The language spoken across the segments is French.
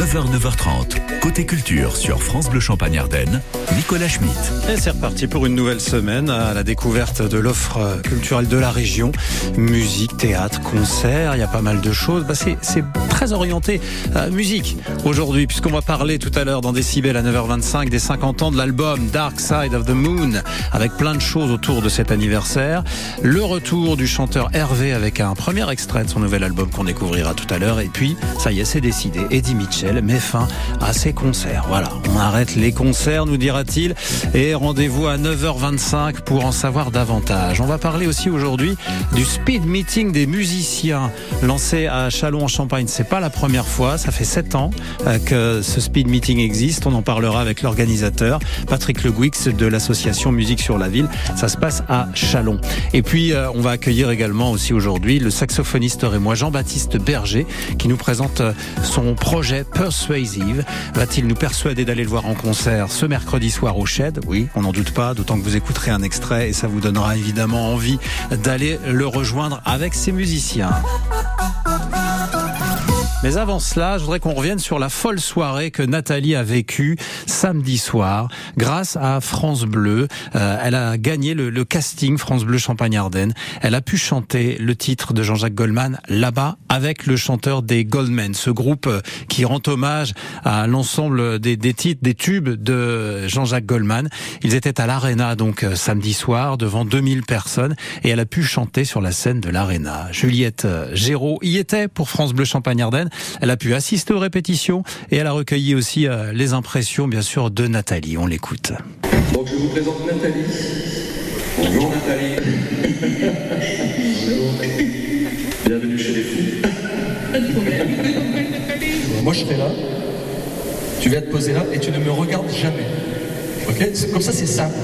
9h, 9h30. Côté culture sur France Bleu Champagne Ardenne, Nicolas Schmitt. Et c'est reparti pour une nouvelle semaine à la découverte de l'offre culturelle de la région. Musique, théâtre, concert, il y a pas mal de choses. Bah c'est, très orienté à musique aujourd'hui, puisqu'on va parler tout à l'heure dans Décibel à 9h25 des 50 ans de l'album Dark Side of the Moon, avec plein de choses autour de cet anniversaire. Le retour du chanteur Hervé avec un premier extrait de son nouvel album qu'on découvrira tout à l'heure. Et puis, ça y est, c'est décidé. Eddie Mitchell met fin à ses concerts. Voilà, on arrête les concerts, nous dira-t-il, et rendez-vous à 9h25 pour en savoir davantage. On va parler aussi aujourd'hui du speed meeting des musiciens lancé à Chalon en Champagne. C'est pas la première fois, ça fait 7 ans euh, que ce speed meeting existe. On en parlera avec l'organisateur Patrick Le Guix de l'association Musique sur la ville. Ça se passe à Chalon. Et puis euh, on va accueillir également aussi aujourd'hui le saxophoniste et moi Jean-Baptiste Berger qui nous présente euh, son projet Persuasive. Va-t-il nous persuader d'aller le voir en concert ce mercredi soir au Shed? Oui, on n'en doute pas, d'autant que vous écouterez un extrait et ça vous donnera évidemment envie d'aller le rejoindre avec ses musiciens. Mais avant cela, je voudrais qu'on revienne sur la folle soirée que Nathalie a vécue samedi soir grâce à France Bleu. Euh, elle a gagné le, le casting France Bleu Champagne-Ardenne. Elle a pu chanter le titre de Jean-Jacques Goldman là-bas avec le chanteur des Goldmen, ce groupe euh, qui rend hommage à l'ensemble des, des, titres, des tubes de Jean-Jacques Goldman. Ils étaient à l'Arena donc euh, samedi soir devant 2000 personnes et elle a pu chanter sur la scène de l'Arena. Juliette Géraud y était pour France Bleu Champagne-Ardenne. Elle a pu assister aux répétitions et elle a recueilli aussi euh, les impressions, bien sûr, de Nathalie. On l'écoute. Donc je vous présente Nathalie. Bonjour Nathalie. Bonjour. Bienvenue chez les fous. Pas de problème. Moi je serai là. Tu viens te poser là et tu ne me regardes jamais. Ok? Comme ça c'est simple.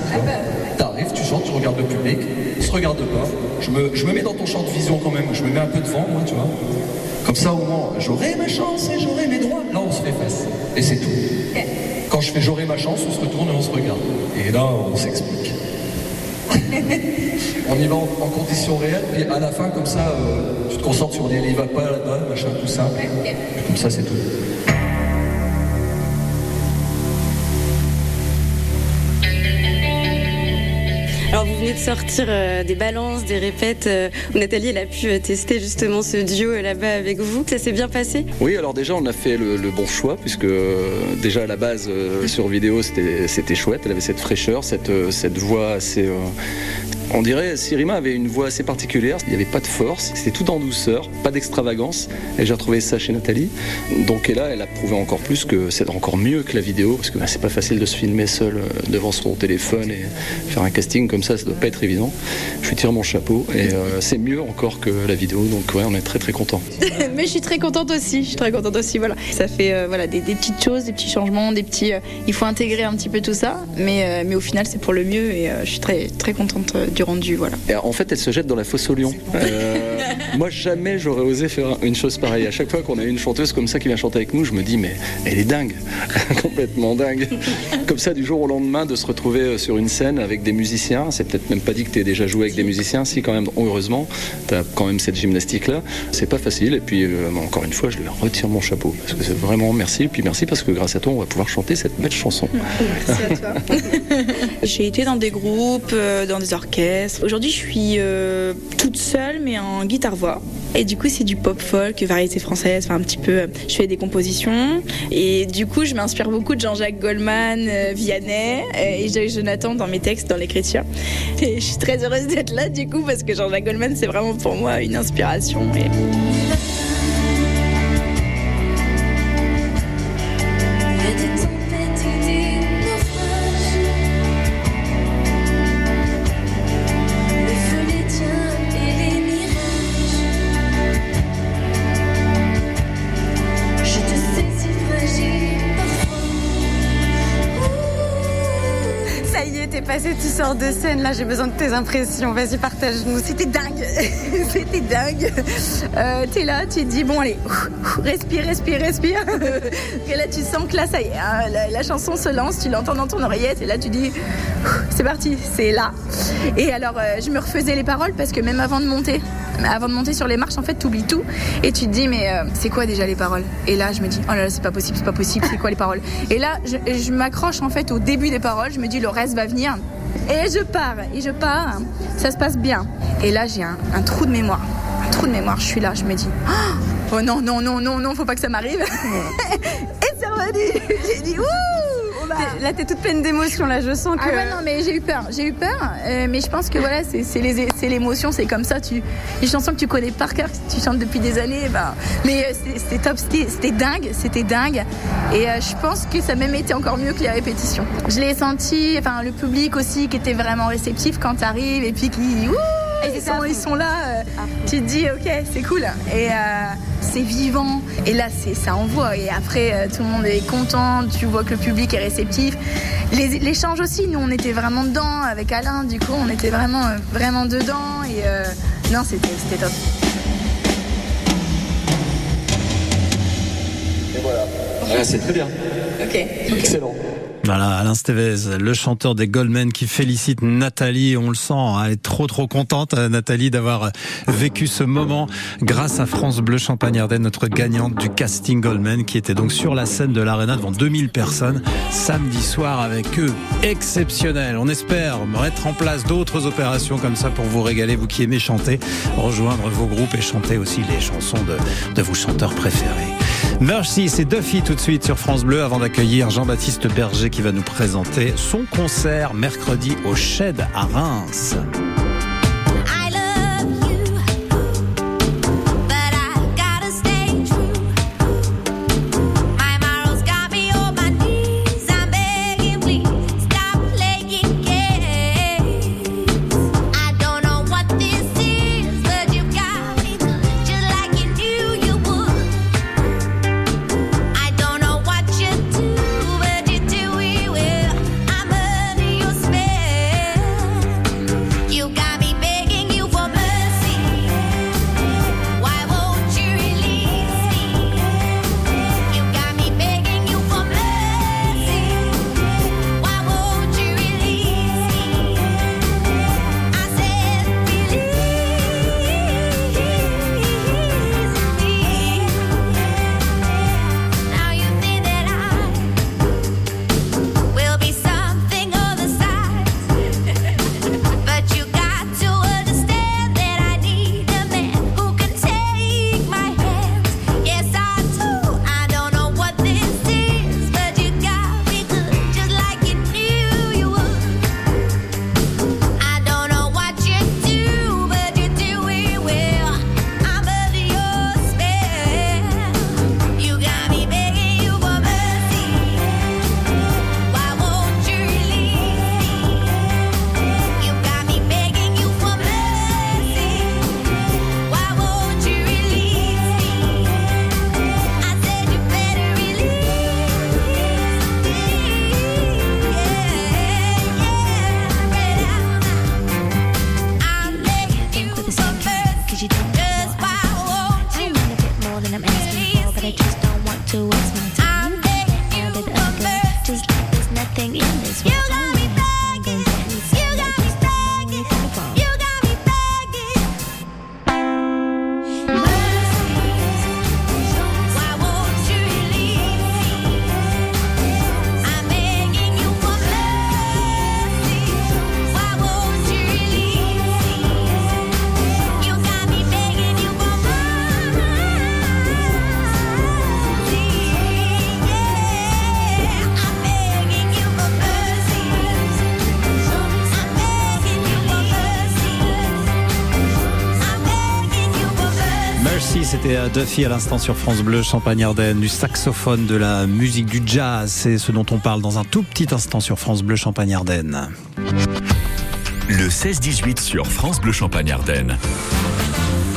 T'arrives, tu chantes, tu regardes le public, se regarde pas. Je me, je me mets dans ton champ de vision quand même. Je me mets un peu devant moi, tu vois. Comme ça, au moins, j'aurai ma chance et j'aurai mes droits. Là, on se fait face. Et c'est tout. Quand je fais j'aurai ma chance, on se retourne et on se regarde. Et là, on s'explique. on y va en, en, conditions réelles, et à la fin, comme ça, euh, tu te concentres sur les il va pas là-bas, machin, tout ça. Comme ça, c'est tout. Alors vous venez de sortir euh, des balances, des répètes euh, Nathalie elle a pu euh, tester justement ce duo là-bas avec vous. Ça s'est bien passé? Oui, alors déjà on a fait le, bon choix puisque déjà à la base sur vidéo c'était chouette, elle avait cette fraîcheur, cette, cette voix assez on dirait Sirima avait une voix assez particulière, il n'y avait pas de force, c'était tout en douceur, pas d'extravagance, et j'ai retrouvé ça chez Nathalie. Donc là, elle a prouvé encore plus que c'est encore mieux que la vidéo, parce que bah, c'est pas facile de se filmer seul euh, devant son téléphone et faire un casting comme ça, ça doit pas être évident. Je lui tire mon chapeau, et euh, c'est mieux encore que la vidéo, donc ouais, on est très très content. Mais je suis très contente aussi, je suis très contente aussi, voilà. Ça fait euh, voilà, des, petites choses, des petits changements, des petits... Il faut intégrer un petit peu tout ça, mais, mais au final c'est pour le mieux, et je suis très très contente du rendu. Voilà. Et en fait, elle se jette dans la fosse au lion. Euh, moi, jamais j'aurais osé faire une chose pareille. À chaque fois qu'on a une chanteuse comme ça qui vient chanter avec nous, je me dis, mais elle est dingue, complètement dingue. Comme ça, du jour au lendemain, de se retrouver euh, sur une scène avec des musiciens. C'est peut-être même pas dit que tu déjà joué avec des musiciens. Si, quand même, heureusement, tu as quand même cette gymnastique-là. C'est pas facile. Et puis, euh, encore une fois, je lui retire mon chapeau. Parce que c'est vraiment merci. Et puis, merci parce que grâce à toi, on va pouvoir chanter cette belle chanson. Merci à toi. J'ai été dans des groupes, dans des orchestres. Aujourd'hui, je suis euh, toute seule, mais en guitare-voix. Et du coup, c'est du pop folk, variété française, enfin un petit peu. Je fais des compositions. Et du coup, je m'inspire beaucoup de Jean-Jacques Goldman, euh, Vianney et Jonathan dans mes textes, dans l'écriture. Et je suis très heureuse d'être là, du coup, parce que Jean-Jacques Goldman, c'est vraiment pour moi une inspiration. Passé, tu sors de scène, là j'ai besoin de tes impressions, vas-y partage-nous, c'était dingue, c'était dingue. Euh, T'es là, tu te dis bon allez, respire, respire, respire. et là tu sens que là ça y est, hein, la, la, chanson se lance, tu l'entends dans ton oreillette et là tu dis c'est parti, c'est là. Et alors euh, je me refaisais les paroles parce que même avant de monter, avant de monter sur les marches, en fait, t'oublies tout et tu te dis mais euh, c'est quoi déjà les paroles? Et là, je me dis oh là là, c'est pas possible, c'est pas possible, c'est quoi les paroles? Et là, je, je m'accroche en fait au début des paroles. Je me dis le reste va venir. Et je pars, et je pars. Ça se passe bien. Et là, j'ai un, un trou de mémoire. Un trou de mémoire. Je suis là, je me dis oh non non non non non, faut pas que ça m'arrive. et c'est revenu. J'ai dit ouh Là, t'es toute pleine d'émotions, là, je sens que. Ah ouais, non, mais j'ai eu peur, j'ai eu peur, euh, mais je pense que voilà, c'est l'émotion, c'est comme ça. Tu, les chansons que tu connais par cœur, que tu chantes depuis des années, ben, mais euh, c'était top, c'était c'était dingue, c'était dingue, et euh, je pense que ça a même été encore mieux que les répétitions. Je l'ai senti, enfin, le public aussi qui était vraiment réceptif quand t'arrives, et puis qui. Ouh, ils, sont, ils sont là, tu te dis, ok, c'est cool, et. C'est vivant. Et là c'est ça envoie. Et après euh, tout le monde est content. Tu vois que le public est réceptif. Les- l'échange aussi nous on était vraiment dedans avec Alain. Du coup on était vraiment euh, vraiment dedans. Et euh, non c'était c'était top. Ouais, c'est très bien. ok. Excellent. Voilà, Alain Stevez, le chanteur des Goldmen qui félicite Nathalie. On le sent, hein, elle est trop trop contente, euh, Nathalie, d'avoir vécu ce moment grâce à France Bleu Champagne-Ardenne, notre gagnante du casting Goldman, qui était donc sur la scène de l'Arena devant 2000 personnes samedi soir avec eux. Exceptionnel. On espère mettre en place d'autres opérations comme ça pour vous régaler, vous qui aimez chanter, rejoindre vos groupes et chanter aussi les chansons de, de vos chanteurs préférés. Merci, c'est Duffy tout de suite sur France Bleu avant d'accueillir Jean-Baptiste Berger qui va nous présenter son concert mercredi au Shed à Reims. Merci, c'était euh, Duffy à l'instant sur France Bleu, Champagne-Ardenne, du saxophone, de la musique, du jazz. C'est ce dont on parle dans un tout petit instant sur France Bleu, Champagne-Ardenne. Le 16-18 sur France Bleu Champagne-Ardenne.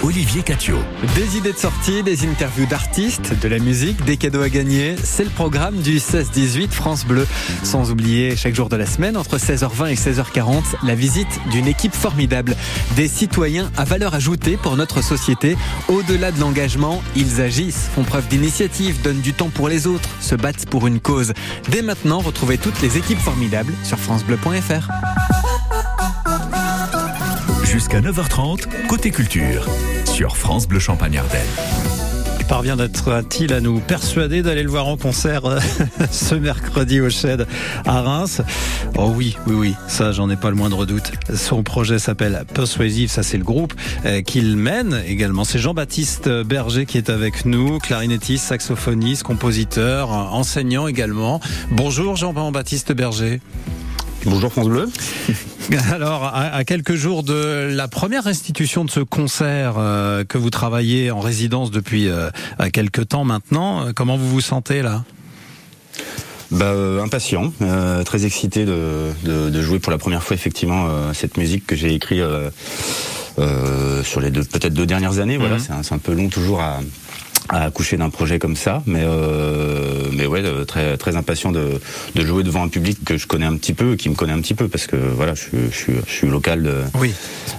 Olivier Catio. Des idées de sortie, des interviews d'artistes, de la musique, des cadeaux à gagner. C'est le programme du 16-18 France Bleu. Sans oublier, chaque jour de la semaine, entre 16h20 et 16h40, la visite d'une équipe formidable. Des citoyens à valeur ajoutée pour notre société. Au-delà de l'engagement, ils agissent, font preuve d'initiative, donnent du temps pour les autres, se battent pour une cause. Dès maintenant, retrouvez toutes les équipes formidables sur FranceBleu.fr. Jusqu'à 9h30, côté culture, sur France Bleu Champagne Ardenne. parvient d'être-t-il à nous persuader d'aller le voir en concert euh, ce mercredi au Shed à Reims? Oh oui, oui, oui, ça j'en ai pas le moindre doute. Son projet s'appelle Persuasive, ça c'est le groupe euh, qu'il mène également. C'est Jean-Baptiste Berger qui est avec nous, clarinettiste, saxophoniste, compositeur, enseignant également. Bonjour Jean-Baptiste Berger. Bonjour France Bleu. Alors, à, quelques jours de la première restitution de ce concert euh, que vous travaillez en résidence depuis euh, quelques temps maintenant, euh, comment vous vous sentez là? Bah, euh, impatient, euh, très excité de, de, de, jouer pour la première fois effectivement euh, cette musique que j'ai écrite sur les deux peut-être deux dernières années. Mmh. Voilà, c'est un, un, peu long toujours à, à accoucher d'un projet comme ça, mais euh, mais ouais, très très impatient de, de jouer devant un public que je connais un petit peu, qui me connaît un petit peu, parce que voilà, je, je, suis, je suis local de. Oui.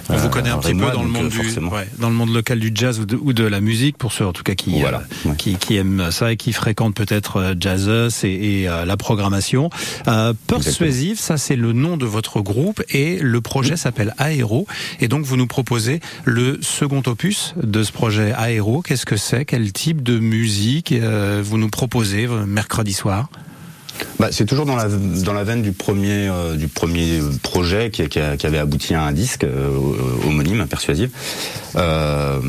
On vous connaît un petit peu dans le monde du, ouais, dans le monde local du jazz ou de, ou de, la musique pour ceux en tout cas qui voilà, euh, ouais. qui, qui, aiment ça et qui fréquentent peut-être Jazzus et, et euh, la programmation. Euh, Persuasive, ça c'est le nom de votre groupe et le projet s'appelle Aéro et donc vous nous proposez le second opus de ce projet Aéro. Qu'est-ce que c'est? Quel type de musique euh, vous nous proposez mercredi soir? Bah, c'est toujours dans la dans la veine du premier euh, du premier projet qui, qui, a, qui, avait abouti à un disque euh, homonyme persuasif. Euh,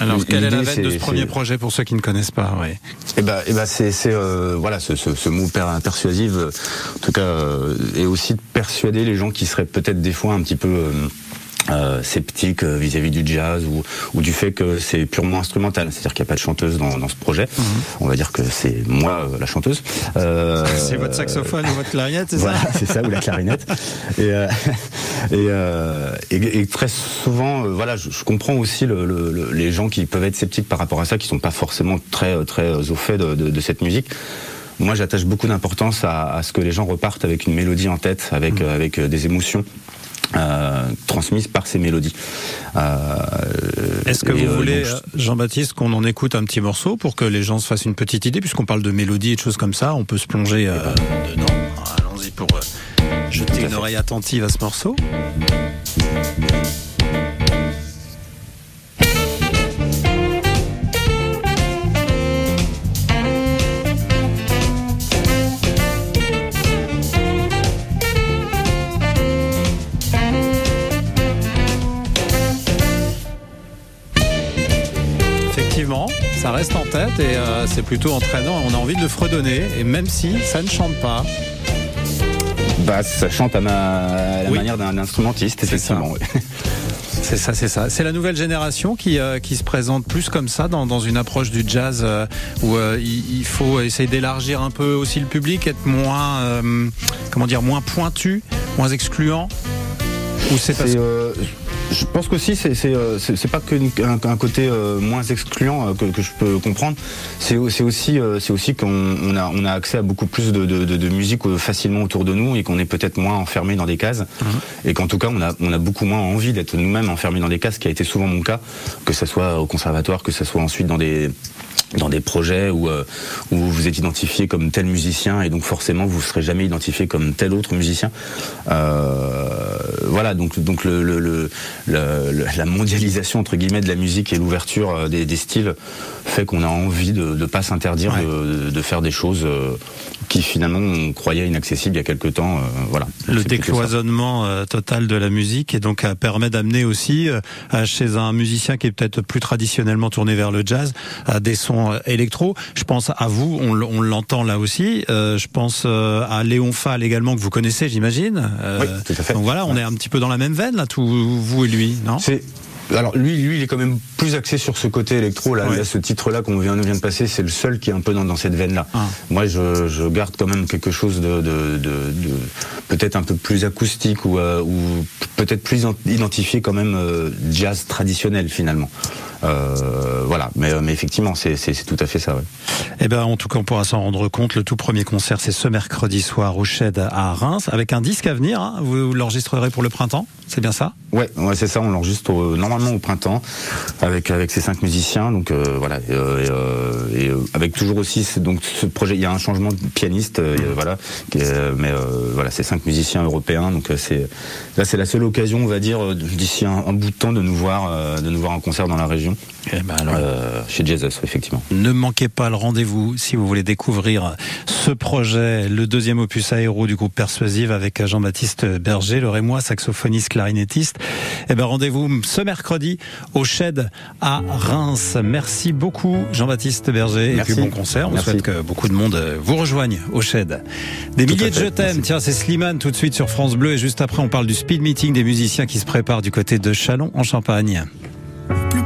Alors quelle est la veine de ce premier projet pour ceux qui ne connaissent pas ouais. Et bah, et bah c'est voilà ce, ce, ce, mot per, persuasif en tout cas est aussi de persuader les gens qui seraient peut-être des fois un petit peu euh, sceptique vis-à-vis -vis du jazz ou, ou du fait que c'est purement instrumental, c'est-à-dire qu'il n'y a pas de chanteuse dans, dans ce projet. Mm -hmm. On va dire que c'est moi euh, la chanteuse. Euh, c'est votre saxophone ou votre clarinette, c'est voilà, ça C'est ça, ou la clarinette. et, et, et, et, très souvent, voilà, je, je comprends aussi le, le, le, les gens qui peuvent être sceptiques par rapport à ça, qui sont pas forcément très très au fait de, de, de cette musique. Moi, j'attache beaucoup d'importance à, à, ce que les gens repartent avec une mélodie en tête, avec, mmh. avec des émotions. Euh, transmises par ces mélodies. Euh, Est-ce que vous euh, voulez, donc, Jean-Baptiste, qu'on en écoute un petit morceau pour que les gens se fassent une petite idée, puisqu'on parle de mélodie et de choses comme ça, on peut se plonger euh, dedans. Allons-y pour jeter une oreille attentive à ce morceau. Reste en tête et euh, c'est plutôt entraînant. On a envie de le fredonner et même si ça ne chante pas. Bah, ça chante à, ma, à la oui. manière d'un instrumentiste, effectivement. C'est ça, c'est ça. C'est la nouvelle génération qui, euh, qui se présente plus comme ça dans, dans une approche du jazz euh, où euh, il, il, faut essayer d'élargir un peu aussi le public, être moins, comment dire, moins pointu, moins excluant. Ou c'est parce que je pense qu'aussi c'est c'est c'est pas qu'un un côté euh, moins excluant euh, que, que, je peux comprendre. C'est aussi euh, c'est aussi qu'on on a on a accès à beaucoup plus de, de, de, de musique facilement autour de nous et qu'on est peut-être moins enfermé dans des cases mm -hmm. et qu'en tout cas on a on a beaucoup moins envie d'être nous-mêmes enfermés dans des cases, ce qui a été souvent mon cas, que ce soit au conservatoire, que ce soit ensuite dans des dans des projets où, euh, où vous êtes identifié comme tel musicien et donc forcément vous ne serez jamais identifié comme tel autre musicien. Euh, voilà, donc, donc le, le, le, la mondialisation entre guillemets de la musique et l'ouverture des, des, styles fait qu'on a envie de ne pas s'interdire ouais. de, de, faire des choses qui finalement on croyait inaccessibles il y a quelque temps. Euh, voilà. Le décloisonnement euh, total de la musique et donc euh, permet d'amener aussi chez un musicien qui est peut-être plus traditionnellement tourné vers le jazz des sons électro. Je pense à vous, on, on l'entend là aussi. je pense à Léon Fall également que vous connaissez, j'imagine. oui, tout à fait. Donc voilà, on ouais. est un petit peu dans la même veine là, tout, vous et lui, non? C'est alors lui, lui, il est quand même plus axé sur ce côté électro. Là, ouais. là ce titre-là qu'on vient, vient de passer, c'est le seul qui est un peu dans, dans cette veine-là. Ah. Moi, je, je, garde quand même quelque chose de, de, de, de peut-être un peu plus acoustique ou, euh, ou peut-être plus identifié quand même euh, jazz traditionnel finalement. Euh, voilà, mais, euh, mais effectivement, c'est tout à fait ça. Ouais. Eh ben, en tout cas, on pourra s'en rendre compte. Le tout premier concert, c'est ce mercredi soir au Shed à Reims, avec un disque à venir. hein. Vous l'enregistrerez pour le printemps, c'est bien ça? Ouais, ouais c'est ça. On l'enregistre normalement au printemps avec avec ces cinq musiciens. Donc euh, voilà, et, euh, euh, euh, avec toujours aussi donc ce projet. Il y a un changement de pianiste, et, voilà. mais euh, voilà, ces cinq musiciens européens. Donc c'est là, c'est la seule occasion, on va dire, d'ici un, un bout de temps, de nous voir, euh, de nous voir en concert dans la région. Eh ben alors. Euh, chez Jesus, effectivement. Ne manquez pas le rendez-vous si vous voulez découvrir ce projet, le deuxième opus aéro du groupe Persuasive avec Jean-Baptiste Berger, le Rémois, saxophoniste, clarinettiste. Eh ben, rendez-vous ce mercredi au Shed à Reims. Merci beaucoup Jean-Baptiste Berger Merci. et puis bon concert. On Merci. souhaite que beaucoup de monde vous rejoigne au Shed. Des Tout milliers de je t'aime. Tiens, c'est Slimane tout de suite sur France Bleu et juste après on parle du speed meeting des musiciens qui se préparent du côté de Chalon en Champagne.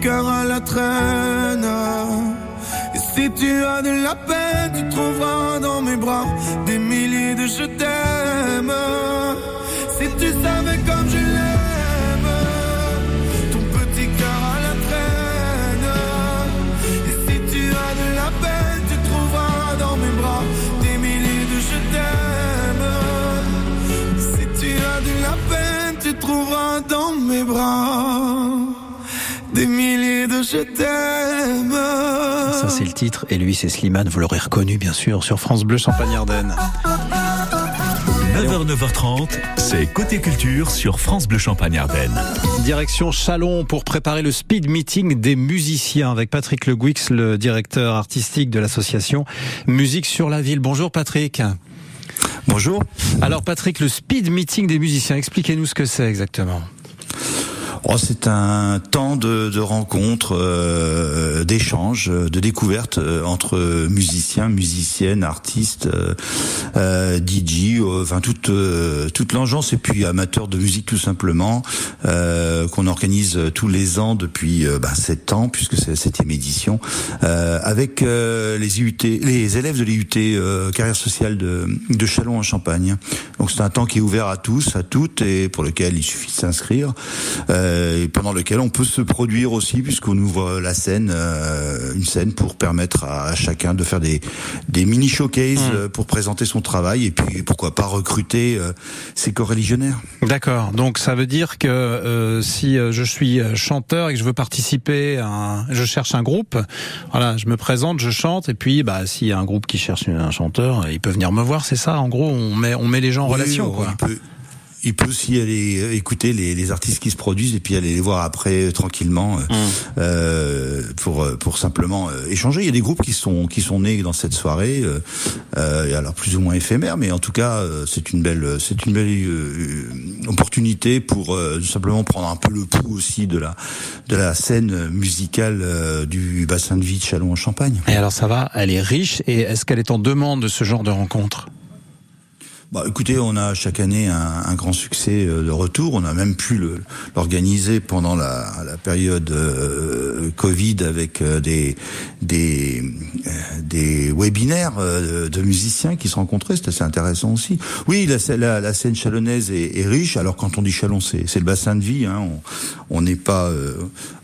cœur à la traîne. Si tu as de la peine, je t'aime. Ça c'est le titre et lui c'est Slimane, vous l'aurez reconnu bien sûr sur France Bleu Champagne-Ardenne. 9h, 9h30, c'est Côté Culture sur France Bleu Champagne-Ardenne. Direction Chalon pour préparer le speed meeting des musiciens avec Patrick Le Guix, le directeur artistique de l'association Musique sur la ville. Bonjour Patrick. Bonjour. Alors Patrick, le speed meeting des musiciens, expliquez-nous ce que c'est exactement. Oh, c'est un temps de, de rencontres, euh, d'échanges, de découvertes euh, entre musiciens, musiciennes, artistes, euh, euh, DJ, euh, enfin toute euh, toute l'engeance et puis amateurs de musique tout simplement euh, qu'on organise tous les ans depuis euh, ben, sept ans puisque c'est la septième édition euh, avec euh, les IUT, les élèves de l'IUT euh, carrière sociale de, de Chalon en Champagne. Donc c'est un temps qui est ouvert à tous, à toutes et pour lequel il suffit de s'inscrire euh, et pendant lequel on peut se produire aussi puisqu'on ouvre la scène, euh, une scène pour permettre à, à chacun de faire des, des mini showcases euh, pour présenter son travail et puis pourquoi pas recruter euh, ses coreligionnaires. D'accord. Donc ça veut dire que euh, si euh, je suis euh, chanteur et que je veux participer, à un, je cherche un groupe, voilà, je me présente, je chante et puis bah s'il y a un groupe qui cherche un chanteur, il peut venir me voir, c'est ça. En gros, on met on met les gens en Oui, relation. on- Quoi. Il peut, il peut aussi aller euh, écouter les, les artistes qui se produisent et puis aller les voir après euh, tranquillement euh, euh, pour pour simplement euh, échanger. Il y a des groupes qui sont qui sont nés dans cette soirée, euh, euh, alors plus ou moins éphémère, mais en tout cas euh, c'est une belle c'est une belle euh, opportunité pour euh, simplement prendre un peu le pouls aussi de la de la scène musicale euh, du bassin de vie de Chalon en Champagne. Et alors ça va, elle est riche et est-ce qu'elle est en demande de ce genre de rencontre? Bah, écoutez, on a chaque année un, un grand succès euh, de retour. On a même pu l'organiser pendant la, la période euh, Covid avec euh, des des euh, des webinaires de musiciens qui se rencontraient. C'était assez intéressant aussi. Oui, la, la, la scène chalonnaise est, est riche. Alors quand on dit Chalon, c'est le bassin de vie. Hein. On n'est pas euh,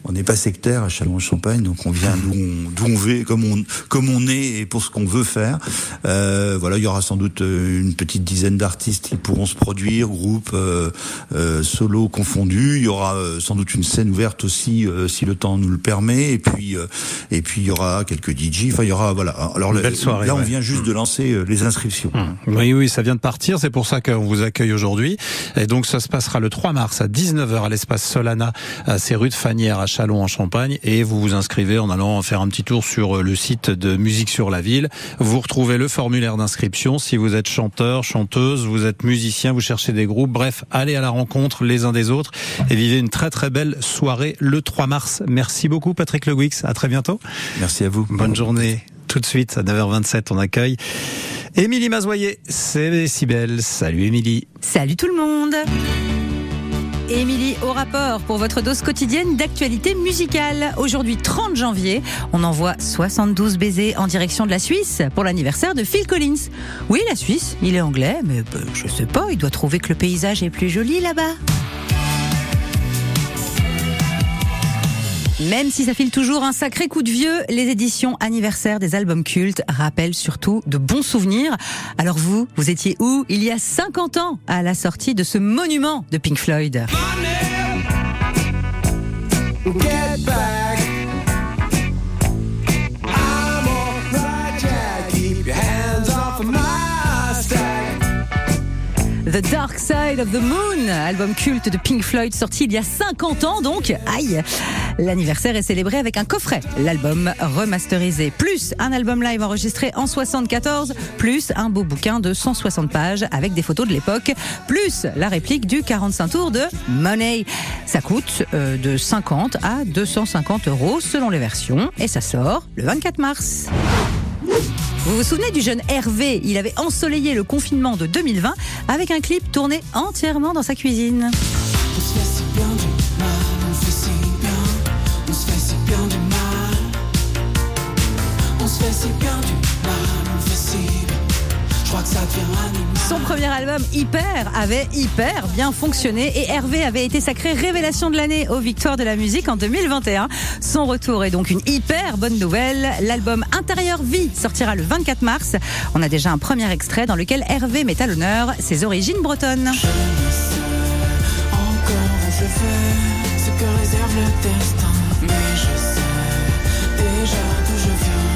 on n'est pas sectaire à Chalon-Champagne, donc on vient d'où on, on veut, comme on, comme on est et pour ce qu'on veut faire. Euh, voilà, il y aura sans doute une petite dizaine d'artistes qui pourront se produire, groupes, euh, euh, solo confondus. Il y aura euh, sans doute une scène ouverte aussi, euh, si le temps nous le permet. Et puis, euh, et puis il y aura quelques DJ. Enfin, il y aura voilà. Alors belle soirée, là, on ouais. vient juste de lancer les inscriptions. Oui, oui, ça vient de partir. C'est pour ça qu'on vous accueille aujourd'hui. Et donc, ça se passera le 3 mars à 19h à l'espace Solana, à ces rues de Fanière à Chalon en Champagne. Et vous vous inscrivez en allant faire un petit tour sur le site de Musique sur la ville. Vous retrouvez le formulaire d'inscription. Si vous êtes chanteur, chanteuse, vous êtes musicien, vous cherchez des groupes. Bref, allez à la rencontre les uns des autres et vivez une très très belle soirée le 3 mars. Merci beaucoup, Patrick Le Guix. À très bientôt. Merci à vous. Bonne journée. Tout de suite, à 9h27, on accueille Émilie Mazoyer. C'est si belle. Salut Émilie. Salut tout le monde Émilie au rapport pour votre dose quotidienne d'actualité musicale. Aujourd'hui 30 janvier, on envoie 72 baisers en direction de la Suisse pour l'anniversaire de Phil Collins. Oui, la Suisse, il est anglais, mais bah, je sais pas, il doit trouver que le paysage est plus joli là-bas. Même si ça file toujours un sacré coup de vieux, les éditions anniversaires des albums cultes rappellent surtout de bons souvenirs. Alors vous, vous étiez où il y a 50 ans à la sortie de ce monument de Pink Floyd? The Dark Side of the Moon, album culte de Pink Floyd sorti il y a 50 ans donc. Aïe L'anniversaire est célébré avec un coffret, l'album remasterisé, plus un album live enregistré en 74, plus un beau bouquin de 160 pages avec des photos de l'époque, plus la réplique du 45 tours de Money. Ça coûte euh, de 50 à 250 euros selon les versions et ça sort le 24 mars. Vous vous souvenez du jeune Hervé? Il avait ensoleillé le confinement de 2020 avec un clip tourné entièrement dans sa cuisine. Son premier album Hyper avait hyper bien fonctionné et Hervé avait été sacré révélation de l'année aux Victoires de la musique en 2021. Son retour est donc une hyper bonne nouvelle. L'album Intérieur Vie sortira le 24 mars. On a déjà un premier extrait dans lequel Hervé met à l'honneur ses origines bretonnes. Encore où je vais, ce que réserve le destin. Mais je sais déjà d'où je viens.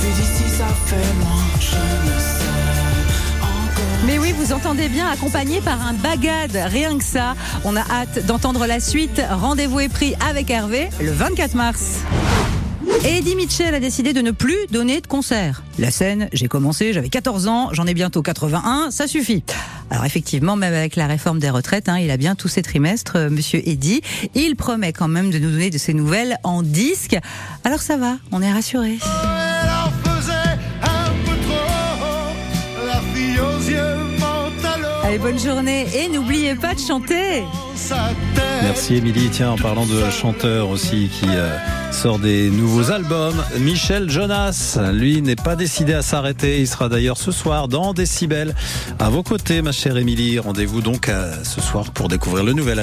Vu d'ici, ça fait loin. Je ne sais encore. Mais oui, vous entendez bien, accompagné par un bagade, rien que ça. On a hâte d'entendre la suite. Rendez-vous est pris avec Hervé le 24 mars. Eddie Mitchell a décidé de ne plus donner de concert. La scène, j'ai commencé, j'avais 14 ans, j'en ai bientôt 81, ça suffit. Alors effectivement, même avec la réforme des retraites, hein, il a bien tous ses trimestres, euh, Monsieur Eddy. Il promet quand même de nous donner de ses nouvelles en disque. Alors ça va, on est rassurés. Bonne journée et n'oubliez pas de chanter. Merci Émilie. Tiens, en parlant de chanteur aussi qui euh, sort des nouveaux albums, Michel Jonas, lui, n'est pas décidé à s'arrêter. Il sera d'ailleurs ce soir dans Décibel à vos côtés, ma chère Émilie. Rendez-vous donc euh, ce soir pour découvrir le nouvel